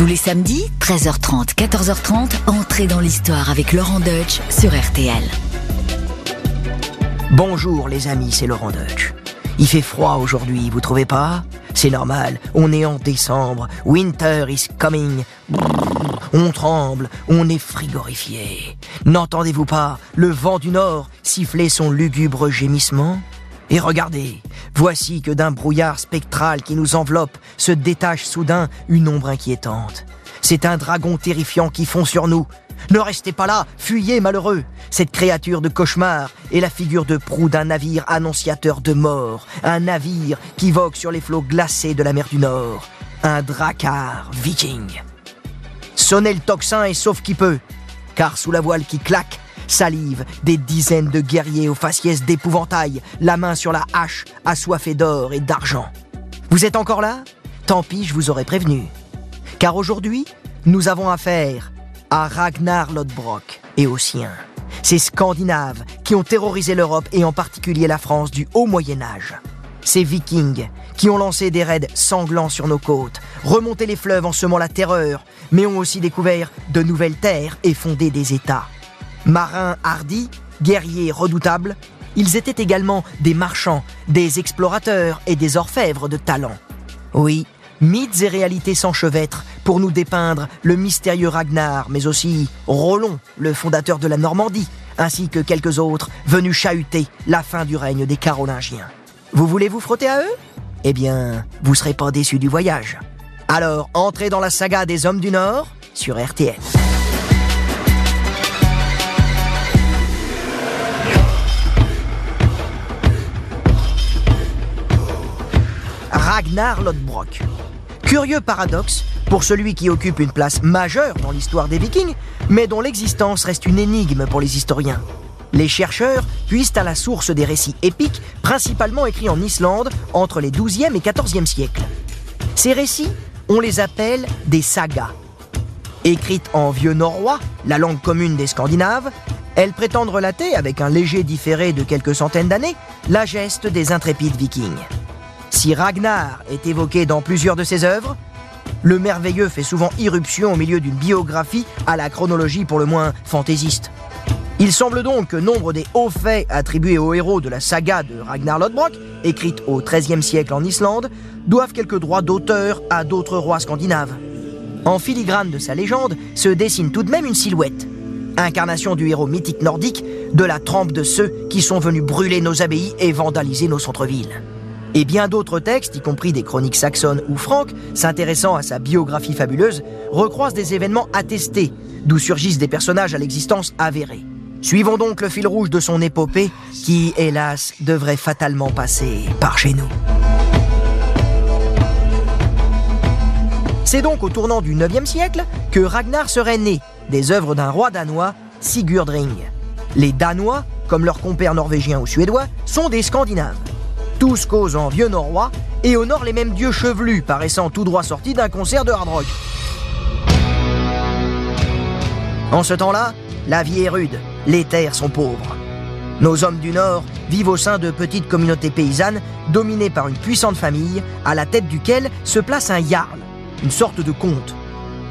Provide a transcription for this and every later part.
Tous les samedis, 13h30, 14h30, entrez dans l'histoire avec Laurent Deutsch sur RTL. Bonjour les amis, c'est Laurent Deutsch. Il fait froid aujourd'hui, vous trouvez pas? C'est normal, on est en décembre, winter is coming. On tremble, on est frigorifié. N'entendez-vous pas le vent du nord siffler son lugubre gémissement? Et regardez, voici que d'un brouillard spectral qui nous enveloppe se détache soudain une ombre inquiétante. C'est un dragon terrifiant qui fond sur nous. Ne restez pas là, fuyez malheureux. Cette créature de cauchemar est la figure de proue d'un navire annonciateur de mort, un navire qui vogue sur les flots glacés de la mer du Nord, un dracar viking. Sonnez le tocsin et sauf qui peut, car sous la voile qui claque, salive des dizaines de guerriers aux faciès d'épouvantail, la main sur la hache, assoiffés d'or et d'argent. Vous êtes encore là? Tant pis, je vous aurais prévenu. Car aujourd'hui, nous avons affaire à Ragnar Lodbrok et aux siens. Ces Scandinaves qui ont terrorisé l'Europe et en particulier la France du haut Moyen Âge. Ces Vikings qui ont lancé des raids sanglants sur nos côtes, remonté les fleuves en semant la terreur, mais ont aussi découvert de nouvelles terres et fondé des États. Marins hardis, guerriers redoutables, ils étaient également des marchands, des explorateurs et des orfèvres de talent. Oui, mythes et réalités s'enchevêtrent pour nous dépeindre le mystérieux Ragnar, mais aussi Rollon, le fondateur de la Normandie, ainsi que quelques autres venus chahuter la fin du règne des Carolingiens. Vous voulez vous frotter à eux? Eh bien, vous serez pas déçus du voyage. Alors, entrez dans la saga des Hommes du Nord sur RTL. Ragnar Lodbrok. Curieux paradoxe pour celui qui occupe une place majeure dans l'histoire des Vikings, mais dont l'existence reste une énigme pour les historiens. Les chercheurs puisent à la source des récits épiques, principalement écrits en Islande entre les 12e et 14e siècles. Ces récits, on les appelle des sagas. Écrites en vieux norrois, la langue commune des Scandinaves, elles prétendent relater, avec un léger différé de quelques centaines d'années, la geste des intrépides vikings. Si Ragnar est évoqué dans plusieurs de ses œuvres, le merveilleux fait souvent irruption au milieu d'une biographie à la chronologie pour le moins fantaisiste. Il semble donc que nombre des hauts faits attribués aux héros de la saga de Ragnar Lodbrok, écrite au XIIIe siècle en Islande, doivent quelques droits d'auteur à d'autres rois scandinaves. En filigrane de sa légende se dessine tout de même une silhouette, incarnation du héros mythique nordique, de la trempe de ceux qui sont venus brûler nos abbayes et vandaliser nos centres-villes. Et bien d'autres textes, y compris des chroniques saxonnes ou franques, s'intéressant à sa biographie fabuleuse, recroisent des événements attestés, d'où surgissent des personnages à l'existence avérée. Suivons donc le fil rouge de son épopée, qui, hélas, devrait fatalement passer par chez nous. C'est donc au tournant du 9e siècle que Ragnar serait né des œuvres d'un roi danois, Sigurdring. Les Danois, comme leurs compères norvégiens ou suédois, sont des Scandinaves. Tous causent en vieux norrois et honorent les mêmes dieux chevelus paraissant tout droit sortis d'un concert de hard rock. En ce temps-là, la vie est rude, les terres sont pauvres. Nos hommes du Nord vivent au sein de petites communautés paysannes dominées par une puissante famille à la tête duquel se place un jarl, une sorte de comte.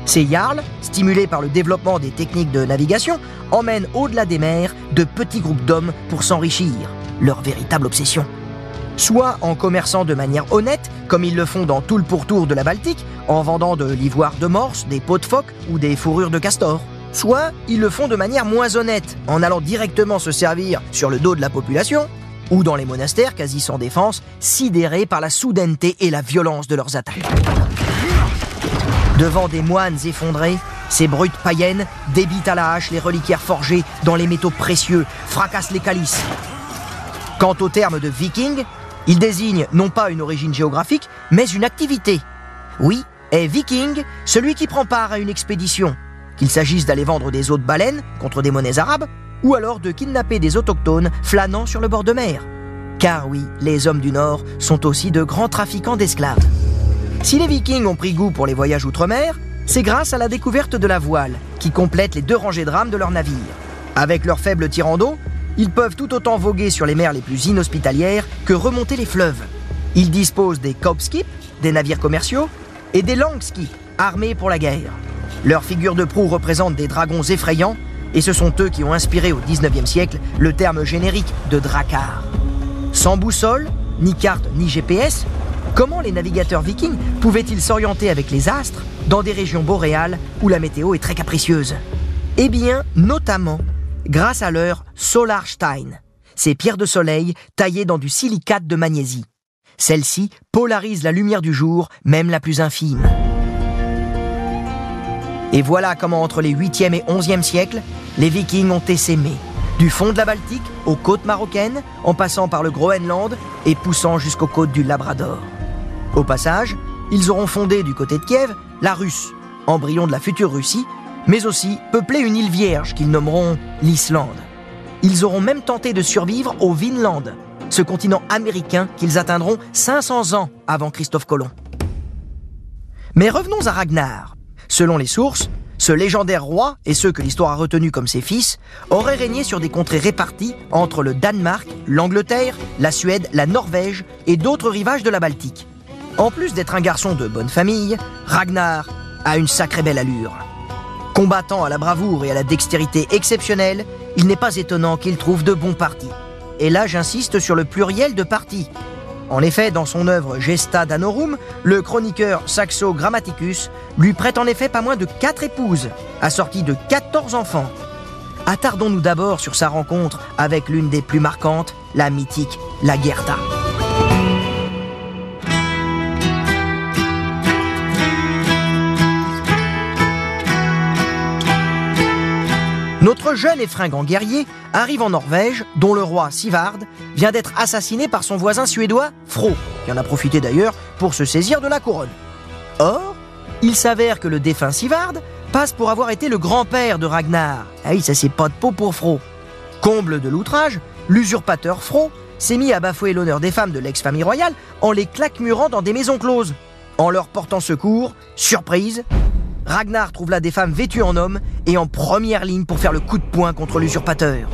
Ces jarls, stimulés par le développement des techniques de navigation, emmènent au-delà des mers de petits groupes d'hommes pour s'enrichir, leur véritable obsession. Soit en commerçant de manière honnête, comme ils le font dans tout le pourtour de la Baltique, en vendant de l'ivoire de morse, des peaux de phoque ou des fourrures de castor. Soit ils le font de manière moins honnête, en allant directement se servir sur le dos de la population, ou dans les monastères quasi sans défense, sidérés par la soudaineté et la violence de leurs attaques. Devant des moines effondrés, ces brutes païennes débitent à la hache les reliquaires forgés dans les métaux précieux, fracassent les calices. Quant au terme de viking, il désigne non pas une origine géographique, mais une activité. Oui, est viking celui qui prend part à une expédition, qu'il s'agisse d'aller vendre des os de baleine contre des monnaies arabes, ou alors de kidnapper des autochtones flânant sur le bord de mer. Car oui, les hommes du Nord sont aussi de grands trafiquants d'esclaves. Si les vikings ont pris goût pour les voyages outre-mer, c'est grâce à la découverte de la voile, qui complète les deux rangées de rames de leurs navires. Avec leur faible tirant d'eau, ils peuvent tout autant voguer sur les mers les plus inhospitalières que remonter les fleuves. Ils disposent des skips, des navires commerciaux, et des skips, armés pour la guerre. Leurs figures de proue représentent des dragons effrayants, et ce sont eux qui ont inspiré au 19e siècle le terme générique de dracar. Sans boussole, ni carte, ni GPS, comment les navigateurs vikings pouvaient-ils s'orienter avec les astres dans des régions boréales où la météo est très capricieuse? Eh bien, notamment grâce à leur Solarstein, ces pierres de soleil taillées dans du silicate de magnésie. Celles-ci polarisent la lumière du jour, même la plus infime. Et voilà comment entre les 8e et 11e siècles, les Vikings ont essaimé, du fond de la Baltique aux côtes marocaines, en passant par le Groenland et poussant jusqu'aux côtes du Labrador. Au passage, ils auront fondé du côté de Kiev la Russe, embryon de la future Russie, mais aussi peuplé une île vierge qu'ils nommeront l'Islande. Ils auront même tenté de survivre au Vinland, ce continent américain qu'ils atteindront 500 ans avant Christophe Colomb. Mais revenons à Ragnar. Selon les sources, ce légendaire roi et ceux que l'histoire a retenus comme ses fils auraient régné sur des contrées réparties entre le Danemark, l'Angleterre, la Suède, la Norvège et d'autres rivages de la Baltique. En plus d'être un garçon de bonne famille, Ragnar a une sacrée belle allure. Combattant à la bravoure et à la dextérité exceptionnelle, il n'est pas étonnant qu'il trouve de bons partis. Et là, j'insiste sur le pluriel de partis. En effet, dans son œuvre Gesta Danorum, le chroniqueur Saxo Grammaticus lui prête en effet pas moins de quatre épouses, assorties de 14 enfants. Attardons-nous d'abord sur sa rencontre avec l'une des plus marquantes, la mythique Lagertha. Notre jeune et fringant guerrier arrive en Norvège, dont le roi Sivard vient d'être assassiné par son voisin suédois Fro, qui en a profité d'ailleurs pour se saisir de la couronne. Or, il s'avère que le défunt Sivard passe pour avoir été le grand-père de Ragnar. Ah oui, ça c'est pas de peau pour Fro. Comble de l'outrage, l'usurpateur Fro s'est mis à bafouer l'honneur des femmes de l'ex-famille royale en les claquemurant dans des maisons closes. En leur portant secours, surprise, Ragnar trouve là des femmes vêtues en hommes et en première ligne pour faire le coup de poing contre l'usurpateur.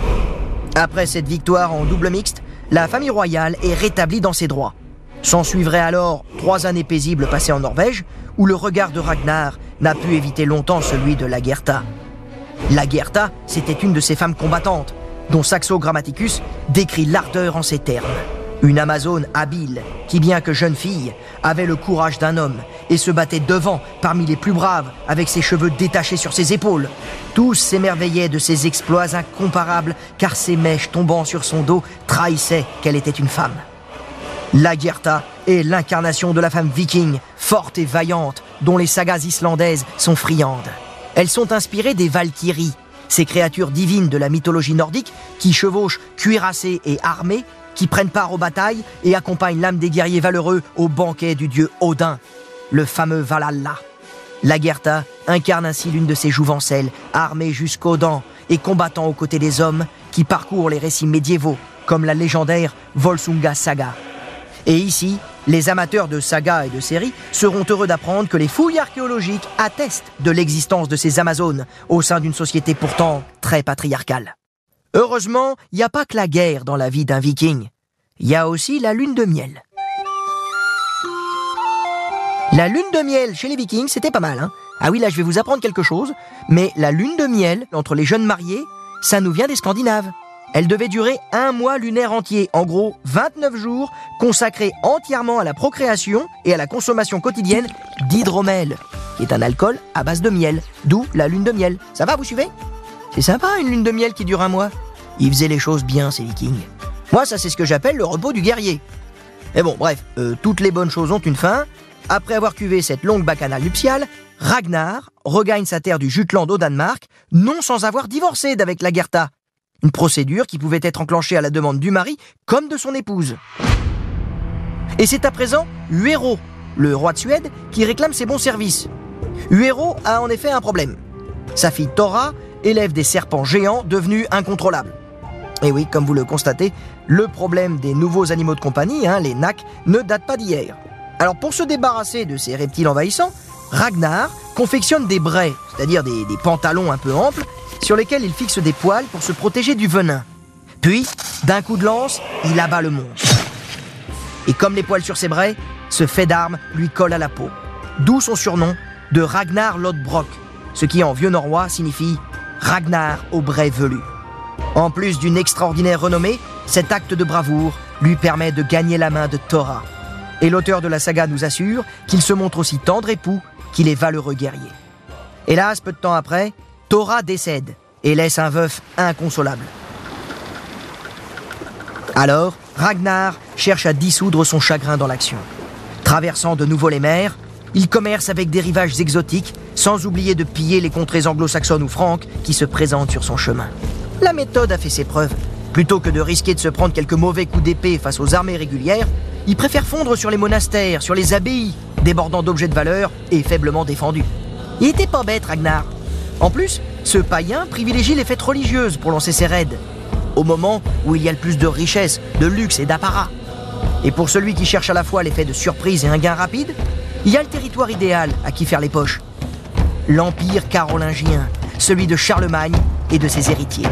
Après cette victoire en double mixte, la famille royale est rétablie dans ses droits. S'en suivraient alors trois années paisibles passées en Norvège, où le regard de Ragnar n'a pu éviter longtemps celui de Lagertha. Lagertha, c'était une de ces femmes combattantes, dont Saxo Grammaticus décrit l'ardeur en ces termes. Une Amazone habile, qui bien que jeune fille, avait le courage d'un homme et se battait devant parmi les plus braves avec ses cheveux détachés sur ses épaules. Tous s'émerveillaient de ses exploits incomparables car ses mèches tombant sur son dos trahissaient qu'elle était une femme. La Gerta est l'incarnation de la femme viking, forte et vaillante, dont les sagas islandaises sont friandes. Elles sont inspirées des Valkyries, ces créatures divines de la mythologie nordique qui chevauchent cuirassées et armées qui prennent part aux batailles et accompagnent l'âme des guerriers valeureux au banquet du dieu Odin, le fameux Valhalla. La Gerta incarne ainsi l'une de ces jouvencelles, armée jusqu'aux dents et combattant aux côtés des hommes qui parcourent les récits médiévaux, comme la légendaire Volsunga Saga. Et ici, les amateurs de sagas et de séries seront heureux d'apprendre que les fouilles archéologiques attestent de l'existence de ces Amazones au sein d'une société pourtant très patriarcale. Heureusement, il n'y a pas que la guerre dans la vie d'un viking. Il y a aussi la lune de miel. La lune de miel chez les vikings, c'était pas mal. Hein ah oui, là, je vais vous apprendre quelque chose. Mais la lune de miel entre les jeunes mariés, ça nous vient des Scandinaves. Elle devait durer un mois lunaire entier, en gros 29 jours, consacrés entièrement à la procréation et à la consommation quotidienne d'hydromel, qui est un alcool à base de miel, d'où la lune de miel. Ça va, vous suivez? C'est sympa une lune de miel qui dure un mois. Ils faisaient les choses bien, ces vikings. Moi, ça c'est ce que j'appelle le repos du guerrier. Mais bon, bref, euh, toutes les bonnes choses ont une fin. Après avoir cuvé cette longue bacchanale nuptiale, Ragnar regagne sa terre du Jutland au Danemark, non sans avoir divorcé d'avec Lagertha. Une procédure qui pouvait être enclenchée à la demande du mari comme de son épouse. Et c'est à présent Huero, le roi de Suède, qui réclame ses bons services. Huero a en effet un problème. Sa fille Thora élève des serpents géants devenus incontrôlables. Et oui, comme vous le constatez, le problème des nouveaux animaux de compagnie, hein, les nacs, ne date pas d'hier. Alors pour se débarrasser de ces reptiles envahissants, Ragnar confectionne des braies, c'est-à-dire des, pantalons un peu amples, sur lesquels il fixe des poils pour se protéger du venin. Puis, d'un coup de lance, il abat le monstre. Et comme les poils sur ses braies, ce fait d'armes lui colle à la peau. D'où son surnom, de Ragnar Lodbrok, ce qui en vieux norrois signifie Ragnar au brais velu. En plus d'une extraordinaire renommée, cet acte de bravoure lui permet de gagner la main de Thora. Et l'auteur de la saga nous assure qu'il se montre aussi tendre époux qu'il est valeureux guerrier. Hélas, peu de temps après, Thora décède et laisse un veuf inconsolable. Alors, Ragnar cherche à dissoudre son chagrin dans l'action. Traversant de nouveau les mers, il commerce avec des rivages exotiques, sans oublier de piller les contrées anglo-saxonnes ou franques qui se présentent sur son chemin. La méthode a fait ses preuves. Plutôt que de risquer de se prendre quelques mauvais coups d'épée face aux armées régulières, il préfère fondre sur les monastères, sur les abbayes, débordant d'objets de valeur et faiblement défendus. Il était pas bête, Ragnar. En plus, ce païen privilégie les fêtes religieuses pour lancer ses raids, au moment où il y a le plus de richesse, de luxe et d'apparat. Et pour celui qui cherche à la fois l'effet de surprise et un gain rapide, il y a le territoire idéal à qui faire les poches. L'Empire carolingien, celui de Charlemagne et de ses héritiers.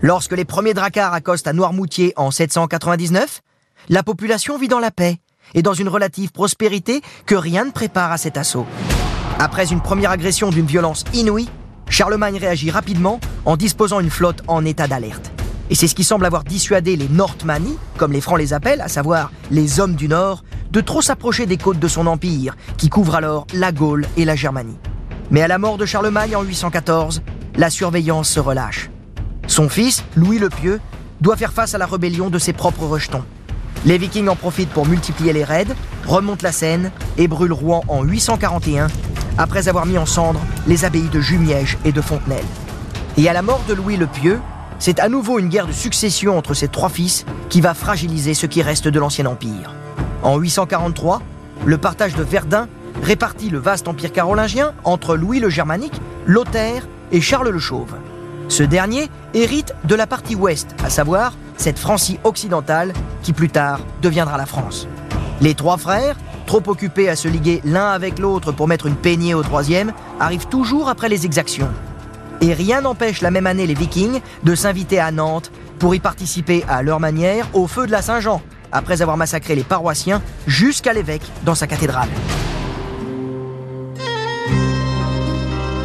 Lorsque les premiers dracars accostent à Noirmoutier en 799, la population vit dans la paix et dans une relative prospérité que rien ne prépare à cet assaut. Après une première agression d'une violence inouïe, Charlemagne réagit rapidement en disposant une flotte en état d'alerte. Et c'est ce qui semble avoir dissuadé les Nordmani, comme les Francs les appellent, à savoir les hommes du Nord, de trop s'approcher des côtes de son empire, qui couvre alors la Gaule et la Germanie. Mais à la mort de Charlemagne en 814, la surveillance se relâche. Son fils, Louis le Pieux, doit faire face à la rébellion de ses propres rejetons. Les Vikings en profitent pour multiplier les raids, remontent la Seine et brûlent Rouen en 841, après avoir mis en cendres les abbayes de Jumièges et de Fontenelle. Et à la mort de Louis le Pieux, c'est à nouveau une guerre de succession entre ses trois fils qui va fragiliser ce qui reste de l'Ancien Empire. En 843, le partage de Verdun répartit le vaste empire carolingien entre Louis le Germanique, Lothaire et Charles le Chauve. Ce dernier hérite de la partie ouest, à savoir cette Francie occidentale qui plus tard deviendra la France. Les trois frères, trop occupés à se liguer l'un avec l'autre pour mettre une peignée au troisième, arrivent toujours après les exactions. Et rien n'empêche la même année les Vikings de s'inviter à Nantes pour y participer à leur manière au feu de la Saint-Jean, après avoir massacré les paroissiens jusqu'à l'évêque dans sa cathédrale.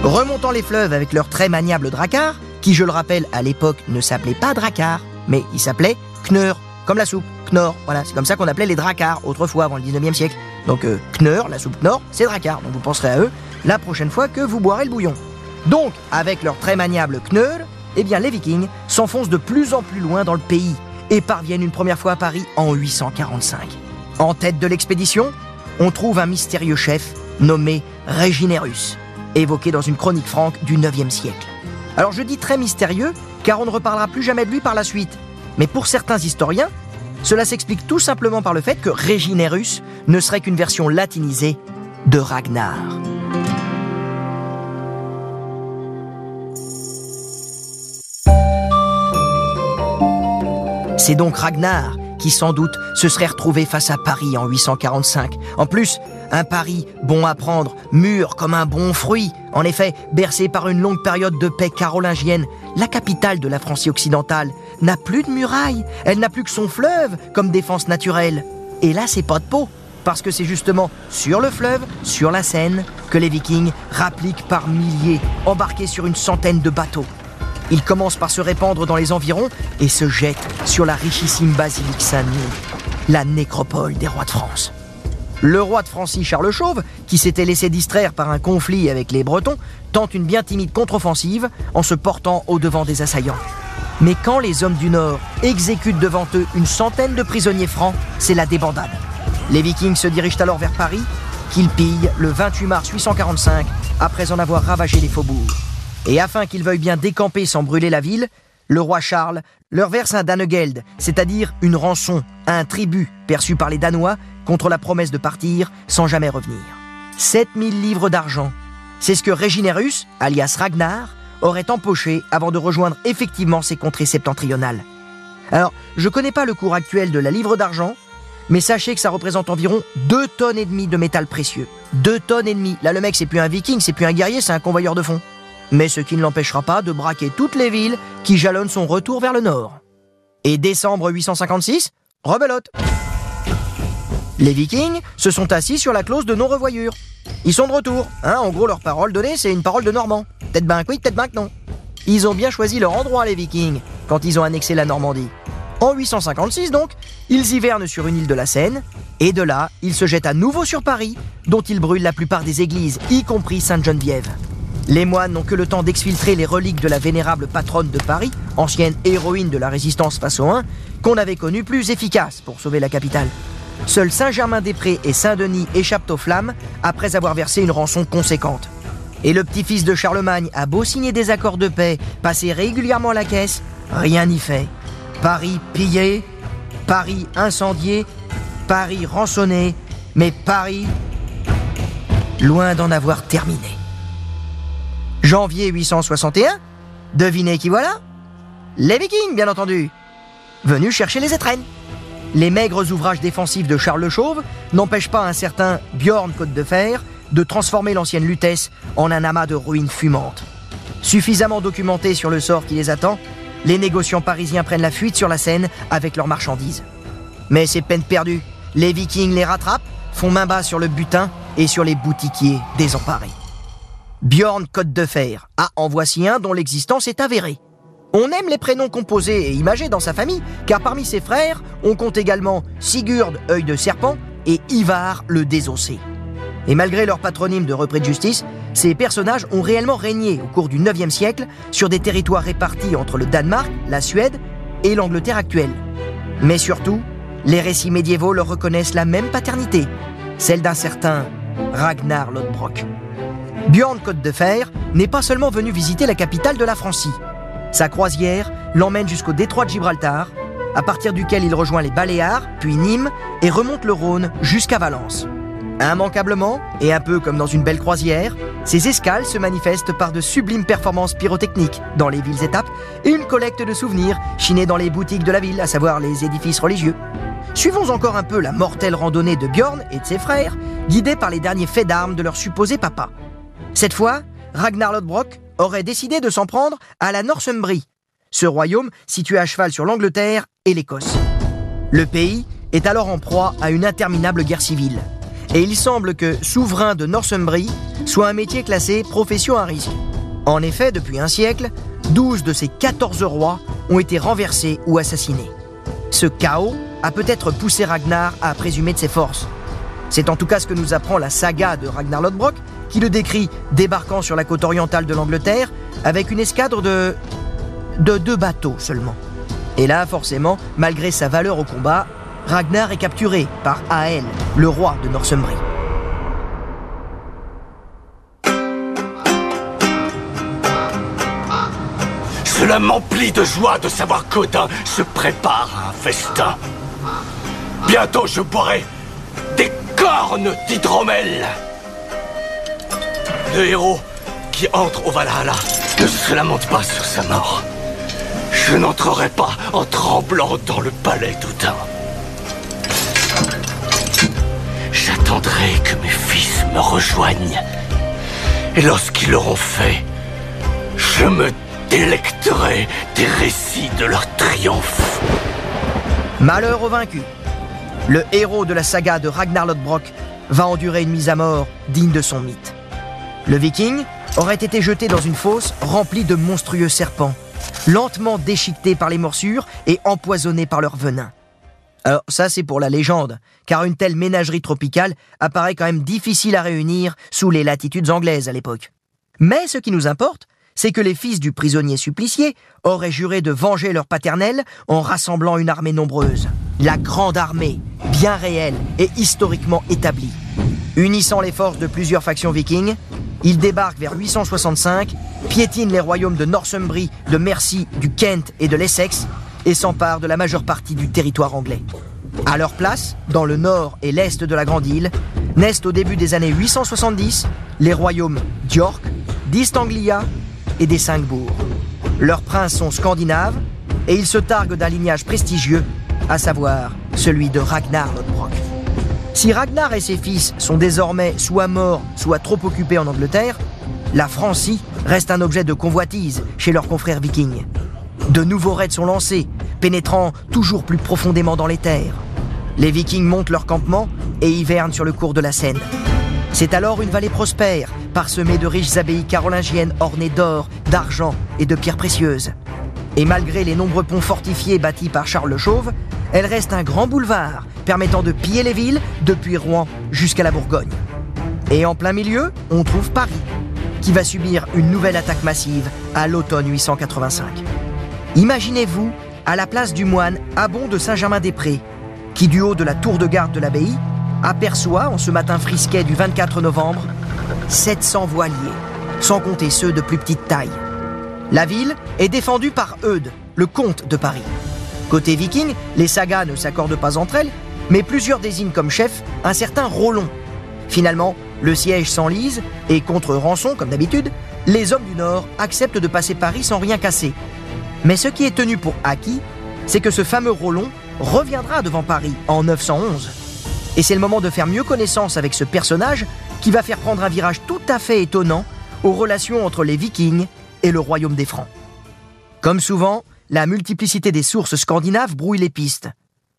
Remontant les fleuves avec leur très maniable dracard, qui je le rappelle à l'époque ne s'appelait pas dracard, mais il s'appelait kneur, comme la soupe, knorr, voilà, c'est comme ça qu'on appelait les dracards autrefois avant le 19e siècle. Donc euh, la soupe knorr, c'est dracard, donc vous penserez à eux la prochaine fois que vous boirez le bouillon. Donc, avec leur très maniable kneur, eh bien les vikings s'enfoncent de plus en plus loin dans le pays et parviennent une première fois à Paris en 845. En tête de l'expédition, on trouve un mystérieux chef nommé Réginerus, évoqué dans une chronique franque du 9e siècle. Alors je dis très mystérieux, car on ne reparlera plus jamais de lui par la suite. Mais pour certains historiens, cela s'explique tout simplement par le fait que Réginerus ne serait qu'une version latinisée de Ragnar. C'est donc Ragnar qui sans doute se serait retrouvé face à Paris en 845. En plus, un Paris bon à prendre, mûr comme un bon fruit. En effet, bercé par une longue période de paix carolingienne, la capitale de la Francie occidentale n'a plus de murailles, elle n'a plus que son fleuve comme défense naturelle. Et là, c'est pas de peau, parce que c'est justement sur le fleuve, sur la Seine, que les Vikings rappliquent par milliers, embarqués sur une centaine de bateaux. Il commence par se répandre dans les environs et se jette sur la richissime basilique Saint-Denis, la nécropole des rois de France. Le roi de Francie Charles Chauve, qui s'était laissé distraire par un conflit avec les Bretons, tente une bien timide contre-offensive en se portant au devant des assaillants. Mais quand les hommes du Nord exécutent devant eux une centaine de prisonniers francs, c'est la débandade. Les Vikings se dirigent alors vers Paris, qu'ils pillent le 28 mars 845, après en avoir ravagé les faubourgs. Et afin qu'ils veuillent bien décamper sans brûler la ville, le roi Charles leur verse un Danegeld, c'est-à-dire une rançon, un tribut perçu par les Danois contre la promesse de partir sans jamais revenir. 7000 livres d'argent. C'est ce que Réginerus, alias Ragnar, aurait empoché avant de rejoindre effectivement ces contrées septentrionales. Alors, je connais pas le cours actuel de la livre d'argent, mais sachez que ça représente environ 2 tonnes et demie de métal précieux. 2 tonnes et demie. Là, le mec, c'est plus un viking, c'est plus un guerrier, c'est un convoyeur de fonds mais ce qui ne l'empêchera pas de braquer toutes les villes qui jalonnent son retour vers le nord. Et décembre 856, rebelote. Les Vikings se sont assis sur la clause de non-revoyure. Ils sont de retour. Hein, en gros, leur parole donnée, c'est une parole de Normand. Peut-être ben oui, peut-être ben que non. Ils ont bien choisi leur endroit, les Vikings, quand ils ont annexé la Normandie. En 856 donc, ils hivernent sur une île de la Seine, et de là, ils se jettent à nouveau sur Paris, dont ils brûlent la plupart des églises, y compris Sainte-Geneviève. Les moines n'ont que le temps d'exfiltrer les reliques de la vénérable patronne de Paris, ancienne héroïne de la résistance face aux Huns, qu'on avait connue plus efficace pour sauver la capitale. Seuls Saint-Germain-des-Prés et Saint-Denis échappent aux flammes après avoir versé une rançon conséquente. Et le petit-fils de Charlemagne a beau signer des accords de paix, passer régulièrement la caisse, rien n'y fait. Paris pillé, Paris incendié, Paris rançonné, mais Paris loin d'en avoir terminé. Janvier 861, devinez qui voilà? Les Vikings, bien entendu, venus chercher les étrennes. Les maigres ouvrages défensifs de Charles le Chauve n'empêchent pas un certain Bjorn Côte de Fer de transformer l'ancienne Lutèce en un amas de ruines fumantes. Suffisamment documenté sur le sort qui les attend, les négociants parisiens prennent la fuite sur la Seine avec leurs marchandises. Mais c'est peine perdue. Les Vikings les rattrapent, font main basse sur le butin et sur les boutiquiers désemparés. Bjorn Côte de Fer. Ah, en voici un dont l'existence est avérée. On aime les prénoms composés et imagés dans sa famille, car parmi ses frères, on compte également Sigurd, œil de serpent, et Ivar, le désossé. Et malgré leur patronyme de repris de justice, ces personnages ont réellement régné au cours du 9e siècle sur des territoires répartis entre le Danemark, la Suède et l'Angleterre actuelle. Mais surtout, les récits médiévaux leur reconnaissent la même paternité, celle d'un certain Ragnar Lodbrok. Bjorn Côte de Fer n'est pas seulement venu visiter la capitale de la Francie, sa croisière l'emmène jusqu'au détroit de Gibraltar, à partir duquel il rejoint les Baléares, puis Nîmes, et remonte le Rhône jusqu'à Valence. Immanquablement, et un peu comme dans une belle croisière, ces escales se manifestent par de sublimes performances pyrotechniques dans les villes étapes et une collecte de souvenirs chinés dans les boutiques de la ville, à savoir les édifices religieux. Suivons encore un peu la mortelle randonnée de Bjorn et de ses frères, guidés par les derniers faits d'armes de leur supposé papa. Cette fois, Ragnar Lodbrok aurait décidé de s'en prendre à la Northumbrie, ce royaume situé à cheval sur l'Angleterre et l'Écosse. Le pays est alors en proie à une interminable guerre civile. Et il semble que souverain de Northumbrie soit un métier classé profession à risque. En effet, depuis un siècle, 12 de ces 14 rois ont été renversés ou assassinés. Ce chaos a peut-être poussé Ragnar à présumer de ses forces. C'est en tout cas ce que nous apprend la saga de Ragnar Lodbrok, qui le décrit débarquant sur la côte orientale de l'Angleterre avec une escadre de. de deux bateaux seulement. Et là, forcément, malgré sa valeur au combat, Ragnar est capturé par Ael, le roi de Northumbrie. Cela m'emplit de joie de savoir qu'Odin se prépare à un festin. Bientôt je boirai des cornes d'hydromel. Le héros qui entre au Valhalla ne se lamente pas sur sa mort. Je n'entrerai pas en tremblant dans le palais d'Odin. J'attendrai que mes fils me rejoignent. Et lorsqu'ils l'auront fait, je me délecterai des récits de leur triomphe. Malheur au vaincu. Le héros de la saga de Ragnar Lodbrok va endurer une mise à mort digne de son mythe. Le viking aurait été jeté dans une fosse remplie de monstrueux serpents, lentement déchiquetés par les morsures et empoisonnés par leur venin. Alors ça c'est pour la légende, car une telle ménagerie tropicale apparaît quand même difficile à réunir sous les latitudes anglaises à l'époque. Mais ce qui nous importe, c'est que les fils du prisonnier supplicié auraient juré de venger leur paternel en rassemblant une armée nombreuse. La grande armée, bien réelle et historiquement établie. Unissant les forces de plusieurs factions vikings, ils débarquent vers 865, piétinent les royaumes de Northumbrie, de Mercie, du Kent et de l'Essex et s'emparent de la majeure partie du territoire anglais. À leur place, dans le nord et l'est de la Grande Île, naissent au début des années 870 les royaumes d'York, d'East Anglia et des cinq bourgs. Leurs princes sont scandinaves et ils se targuent d'un lignage prestigieux, à savoir celui de Ragnar. Si Ragnar et ses fils sont désormais soit morts, soit trop occupés en Angleterre, la Francie reste un objet de convoitise chez leurs confrères vikings. De nouveaux raids sont lancés, pénétrant toujours plus profondément dans les terres. Les Vikings montent leur campement et hivernent sur le cours de la Seine. C'est alors une vallée prospère, parsemée de riches abbayes carolingiennes ornées d'or, d'argent et de pierres précieuses. Et malgré les nombreux ponts fortifiés bâtis par Charles le Chauve, elle reste un grand boulevard permettant de piller les villes depuis Rouen jusqu'à la Bourgogne. Et en plein milieu, on trouve Paris, qui va subir une nouvelle attaque massive à l'automne 885. Imaginez-vous à la place du moine Abon de Saint-Germain-des-Prés, qui du haut de la tour de garde de l'abbaye aperçoit en ce matin frisquet du 24 novembre 700 voiliers, sans compter ceux de plus petite taille. La ville est défendue par Eudes, le comte de Paris. Côté viking, les sagas ne s'accordent pas entre elles, mais plusieurs désignent comme chef un certain Rollon. Finalement, le siège s'enlise et contre rançon, comme d'habitude, les hommes du Nord acceptent de passer Paris sans rien casser. Mais ce qui est tenu pour acquis, c'est que ce fameux Rollon reviendra devant Paris en 911. Et c'est le moment de faire mieux connaissance avec ce personnage qui va faire prendre un virage tout à fait étonnant aux relations entre les Vikings et le royaume des Francs. Comme souvent, la multiplicité des sources scandinaves brouille les pistes.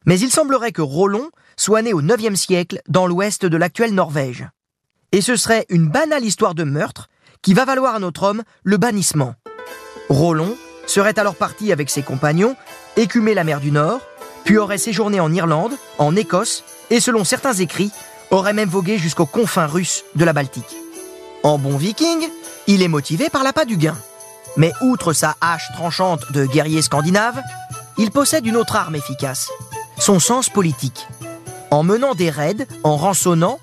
Mais il semblerait que Rollon soit né au IXe siècle dans l'ouest de l'actuelle Norvège. Et ce serait une banale histoire de meurtre qui va valoir à notre homme le bannissement. Rollon serait alors parti avec ses compagnons écumer la mer du Nord, puis aurait séjourné en Irlande, en Écosse, et selon certains écrits, aurait même vogué jusqu'aux confins russes de la Baltique. En bon viking, il est motivé par l'appât du gain. Mais outre sa hache tranchante de guerrier scandinave, il possède une autre arme efficace, son sens politique. En menant des raids, en rançonnant,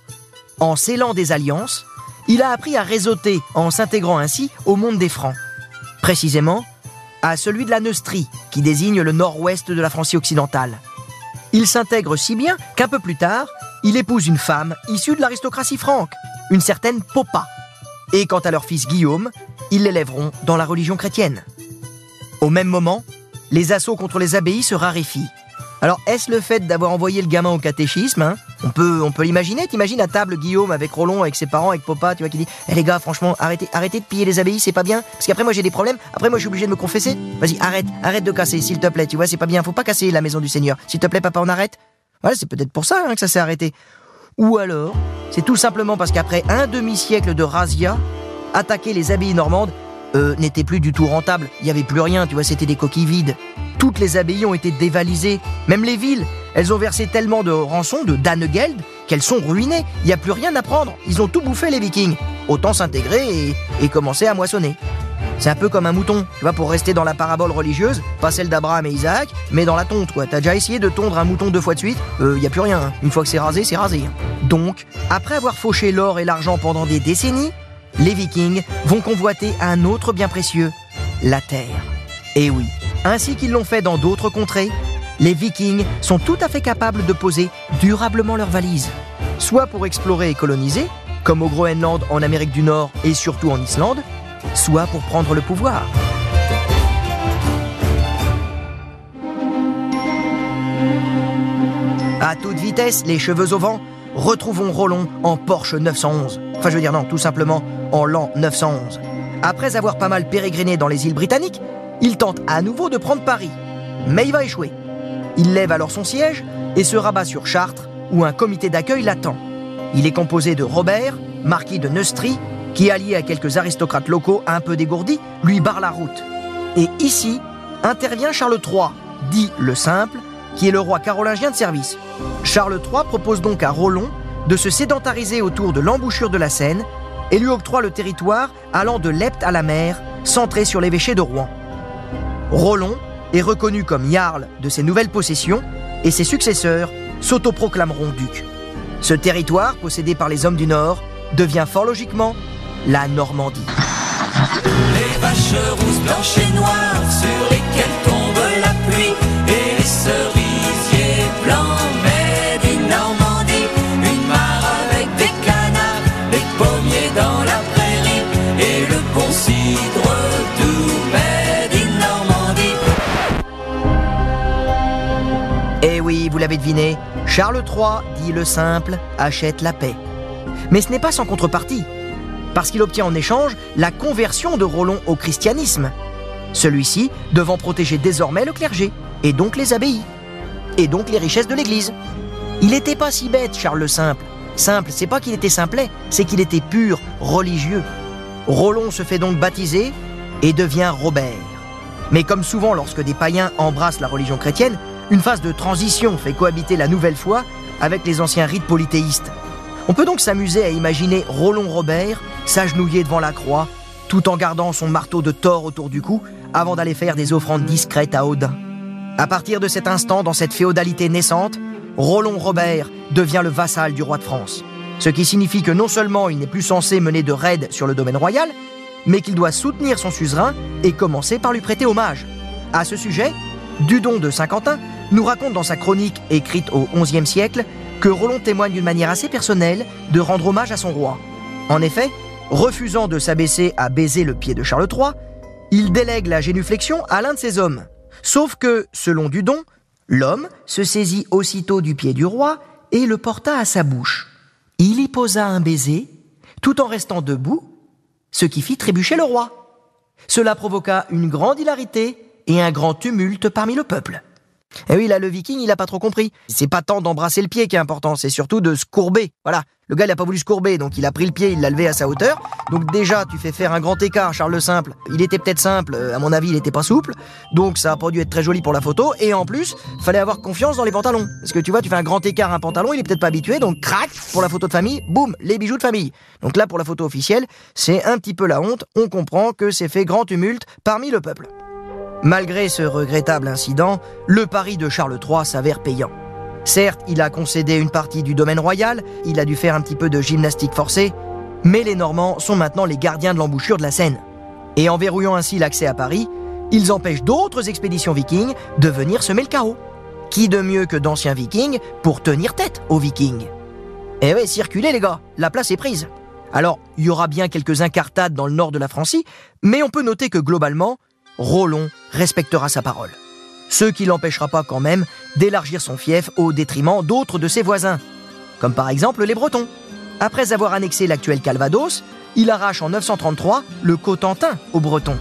en scellant des alliances, il a appris à réseauter en s'intégrant ainsi au monde des Francs. Précisément, à celui de la Neustrie, qui désigne le nord-ouest de la Francie occidentale. Il s'intègre si bien qu'un peu plus tard, il épouse une femme issue de l'aristocratie franque, une certaine Popa. Et quant à leur fils Guillaume, ils l'élèveront dans la religion chrétienne. Au même moment, les assauts contre les abbayes se raréfient. Alors, est-ce le fait d'avoir envoyé le gamin au catéchisme hein On peut, on peut l'imaginer? T'imagines à table Guillaume avec Rollon, avec ses parents, avec Popa, tu vois, qui dit Eh les gars, franchement, arrêtez, arrêtez de piller les abbayes, c'est pas bien. Parce qu'après, moi, j'ai des problèmes. Après, moi, je suis obligé de me confesser. Vas-y, arrête, arrête de casser, s'il te plaît. Tu vois, c'est pas bien. Faut pas casser la maison du Seigneur. S'il te plaît, papa, on arrête. Voilà, c'est peut-être pour ça hein, que ça s'est arrêté. Ou alors, c'est tout simplement parce qu'après un demi-siècle de razzia, attaquer les abbayes normandes euh, n'était plus du tout rentable. Il n'y avait plus rien, tu vois, c'était des coquilles vides. Toutes les abbayes ont été dévalisées, même les villes. Elles ont versé tellement de rançons, de Danegeld, qu'elles sont ruinées. Il n'y a plus rien à prendre. Ils ont tout bouffé, les vikings. Autant s'intégrer et, commencer à moissonner. C'est un peu comme un mouton, tu vois, pour rester dans la parabole religieuse, pas celle d'Abraham et Isaac, mais dans la tonte, quoi. T'as déjà essayé de tondre un mouton deux fois de suite? Il euh, y a plus rien. hein. Une fois que c'est rasé, c'est rasé. Donc, après avoir fauché l'or et l'argent pendant des décennies, les Vikings vont convoiter un autre bien précieux, la terre. Et oui, ainsi qu'ils l'ont fait dans d'autres contrées, les Vikings sont tout à fait capables de poser durablement leurs valises, soit pour explorer et coloniser, comme au Groenland en Amérique du Nord et surtout en Islande, soit pour prendre le pouvoir. À toute vitesse, les cheveux au vent, retrouvons Rollon en Porsche 911. Enfin, je veux dire, non, tout simplement en l'an 911. Après avoir pas mal pérégriné dans les îles britanniques, il tente à nouveau de prendre Paris. Mais il va échouer. Il lève alors son siège et se rabat sur Chartres, où un comité d'accueil l'attend. Il est composé de Robert, marquis de Neustrie, qui, allié à quelques aristocrates locaux un peu dégourdis, lui barre la route. Et ici intervient Charles III, dit le Simple, qui est le roi carolingien de service. Charles III propose donc à Rollon de se sédentariser autour de l'embouchure de la Seine et lui octroie le territoire allant de l'Epte à la mer, centré sur l'évêché de Rouen. Rollon est reconnu comme jarl de ses nouvelles possessions et ses successeurs s'autoproclameront ducs. Ce territoire, possédé par les hommes du Nord, devient fort logiquement la Normandie. Les vaches rousses, blanches et noires sur lesquelles tombe la pluie et les cerisiers blancs, vous l'avez deviné, Charles III, dit le simple, achète la paix. Mais ce n'est pas sans contrepartie, parce qu'il obtient en échange la conversion de Rollon au christianisme, celui-ci devant protéger désormais le clergé, et donc les abbayes, et donc les richesses de l'Église. Il était pas si bête, Charles le Simple. Simple, c'est pas qu'il était simplet, c'est qu'il était pur, religieux. Rollon se fait donc baptiser et devient Robert. Mais comme souvent lorsque des païens embrassent la religion chrétienne, une phase de transition fait cohabiter la nouvelle foi avec les anciens rites polythéistes. On peut donc s'amuser à imaginer Rollon Robert s'agenouiller devant la croix, tout en gardant son marteau de Thor autour du cou, avant d'aller faire des offrandes discrètes à Odin. À partir de cet instant, dans cette féodalité naissante, Rollon Robert devient le vassal du roi de France. Ce qui signifie que non seulement il n'est plus censé mener de raids sur le domaine royal, mais qu'il doit soutenir son suzerain et commencer par lui prêter hommage. À ce sujet, Dudon de Saint-Quentin nous raconte dans sa chronique écrite au XIe siècle que Rollon témoigne d'une manière assez personnelle de rendre hommage à son roi. En effet, refusant de s'abaisser à baiser le pied de Charles III, il délègue la génuflexion à l'un de ses hommes. Sauf que, selon Dudon, l'homme se saisit aussitôt du pied du roi et le porta à sa bouche. Il y posa un baiser, tout en restant debout, ce qui fit trébucher le roi. Cela provoqua une grande hilarité et un grand tumulte parmi le peuple. Et oui, là, le viking, il a pas trop compris. C'est pas tant d'embrasser le pied qui est important, c'est surtout de se courber. Voilà. Le gars, il a pas voulu se courber, donc il a pris le pied, il l'a levé à sa hauteur. Donc déjà, tu fais faire un grand écart, Charles le Simple. Il était peut-être simple, euh, à mon avis, il était pas souple. Donc ça a pas dû être très joli pour la photo. Et en plus, fallait avoir confiance dans les pantalons. Parce que tu vois, tu fais un grand écart, un pantalon, il est peut-être pas habitué, donc crac, pour la photo de famille, boum, les bijoux de famille. Donc là, pour la photo officielle, c'est un petit peu la honte. On comprend que c'est fait grand tumulte parmi le peuple. Malgré ce regrettable incident, le pari de Charles III s'avère payant. Certes, il a concédé une partie du domaine royal, il a dû faire un petit peu de gymnastique forcée, mais les Normands sont maintenant les gardiens de l'embouchure de la Seine. Et en verrouillant ainsi l'accès à Paris, ils empêchent d'autres expéditions vikings de venir semer le chaos. Qui de mieux que d'anciens vikings pour tenir tête aux vikings? Eh oui, circulez les gars, la place est prise. Alors, il y aura bien quelques incartades dans le nord de la Francie, mais on peut noter que globalement, Rollon respectera sa parole. Ce qui l'empêchera pas quand même d'élargir son fief au détriment d'autres de ses voisins, comme par exemple les Bretons. Après avoir annexé l'actuel Calvados, il arrache en 933 le Cotentin aux Bretons.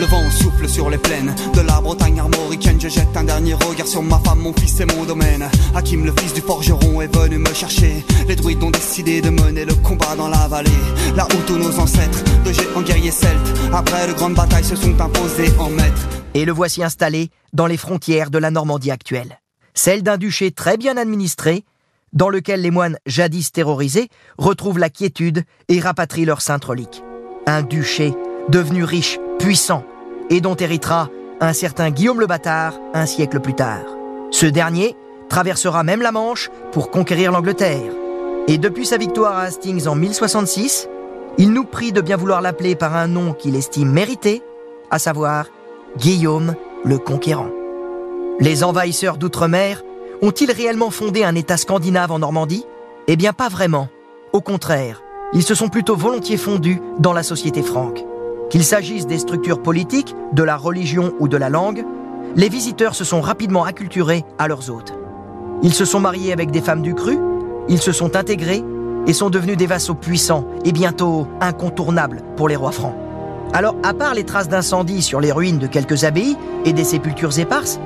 Le vent souffle sur les plaines de la Bretagne armoricaine. Je jette un dernier regard sur ma femme, mon fils et mon domaine. Hakim, le fils du forgeron, est venu me chercher. Les druides ont décidé de mener le combat dans la vallée. Là où tous nos ancêtres, de géants guerriers celtes, après de grandes batailles, se sont imposés en maîtres. Et le voici installé dans les frontières de la Normandie actuelle. Celle d'un duché très bien administré, dans lequel les moines jadis terrorisés retrouvent la quiétude et rapatrient leurs saintes reliques. Un duché devenu riche, puissant, et dont héritera un certain Guillaume le Bâtard un siècle plus tard. Ce dernier traversera même la Manche pour conquérir l'Angleterre. Et depuis sa victoire à Hastings en 1066, il nous prie de bien vouloir l'appeler par un nom qu'il estime mérité, à savoir Guillaume le Conquérant. Les envahisseurs d'outre-mer ont-ils réellement fondé un État scandinave en Normandie? Eh bien pas vraiment. Au contraire, ils se sont plutôt volontiers fondus dans la société franque. Qu'il s'agisse des structures politiques, de la religion ou de la langue, les visiteurs se sont rapidement acculturés à leurs hôtes. Ils se sont mariés avec des femmes du cru, ils se sont intégrés et sont devenus des vassaux puissants et bientôt incontournables pour les rois francs. Alors, à part les traces d'incendie sur les ruines de quelques abbayes et des sépultures éparses,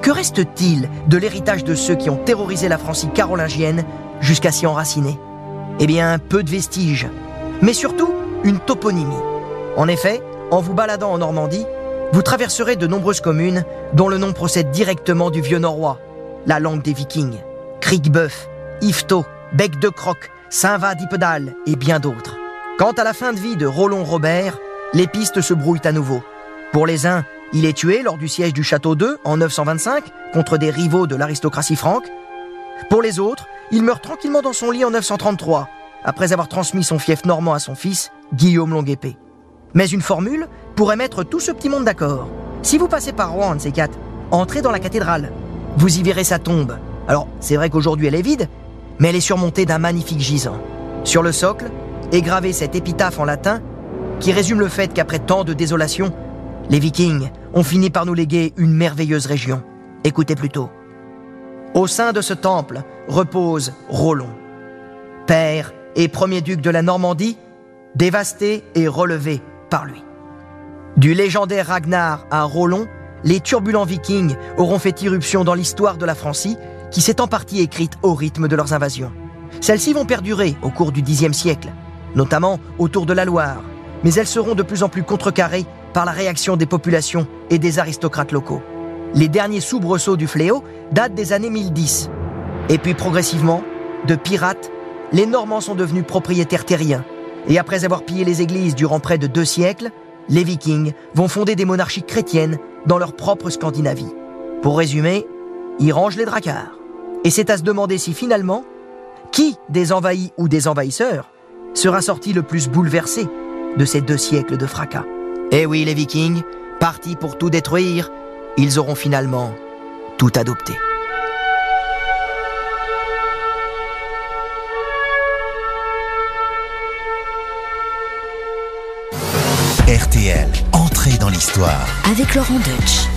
que reste-t-il de l'héritage de ceux qui ont terrorisé la Francie carolingienne jusqu'à s'y enraciner? Eh bien, peu de vestiges, mais surtout une toponymie. En effet, en vous baladant en Normandie, vous traverserez de nombreuses communes dont le nom procède directement du vieux norrois, la langue des vikings, Crickbeuf, Yvetot, Bec de Croc, Saint-Va d'Ipedal et bien d'autres. Quant à la fin de vie de Rollon Robert, les pistes se brouillent à nouveau. Pour les uns, il est tué lors du siège du château d'Eu en 925 contre des rivaux de l'aristocratie franque. Pour les autres, il meurt tranquillement dans son lit en 933, après avoir transmis son fief normand à son fils, Guillaume Longuepée. Mais une formule pourrait mettre tout ce petit monde d'accord. Si vous passez par Rouen ces quatre, entrez dans la cathédrale. Vous y verrez sa tombe. Alors, c'est vrai qu'aujourd'hui elle est vide, mais elle est surmontée d'un magnifique gisant. Sur le socle est gravé cet épitaphe en latin qui résume le fait qu'après tant de désolation, les Vikings ont fini par nous léguer une merveilleuse région. Écoutez plutôt. Au sein de ce temple repose Rollon, père et premier duc de la Normandie, dévasté et relevé Du légendaire Ragnar à Rollon, les turbulents vikings auront fait irruption dans l'histoire de la Francie qui s'est en partie écrite au rythme de leurs invasions. Celles-ci vont perdurer au cours du Xe siècle, notamment autour de la Loire, mais elles seront de plus en plus contrecarrées par la réaction des populations et des aristocrates locaux. Les derniers soubresauts du fléau datent des années 1010. Et puis progressivement, de pirates, les Normands sont devenus propriétaires terriens. Et après avoir pillé les églises durant près de deux siècles, les Vikings vont fonder des monarchies chrétiennes dans leur propre Scandinavie. Pour résumer, ils rangent les dracars. Et c'est à se demander si finalement, qui des envahis ou des envahisseurs sera sorti le plus bouleversé de ces deux siècles de fracas. Eh oui, les Vikings, partis pour tout détruire, ils auront finalement tout adopté. Avec Laurent Deutsch.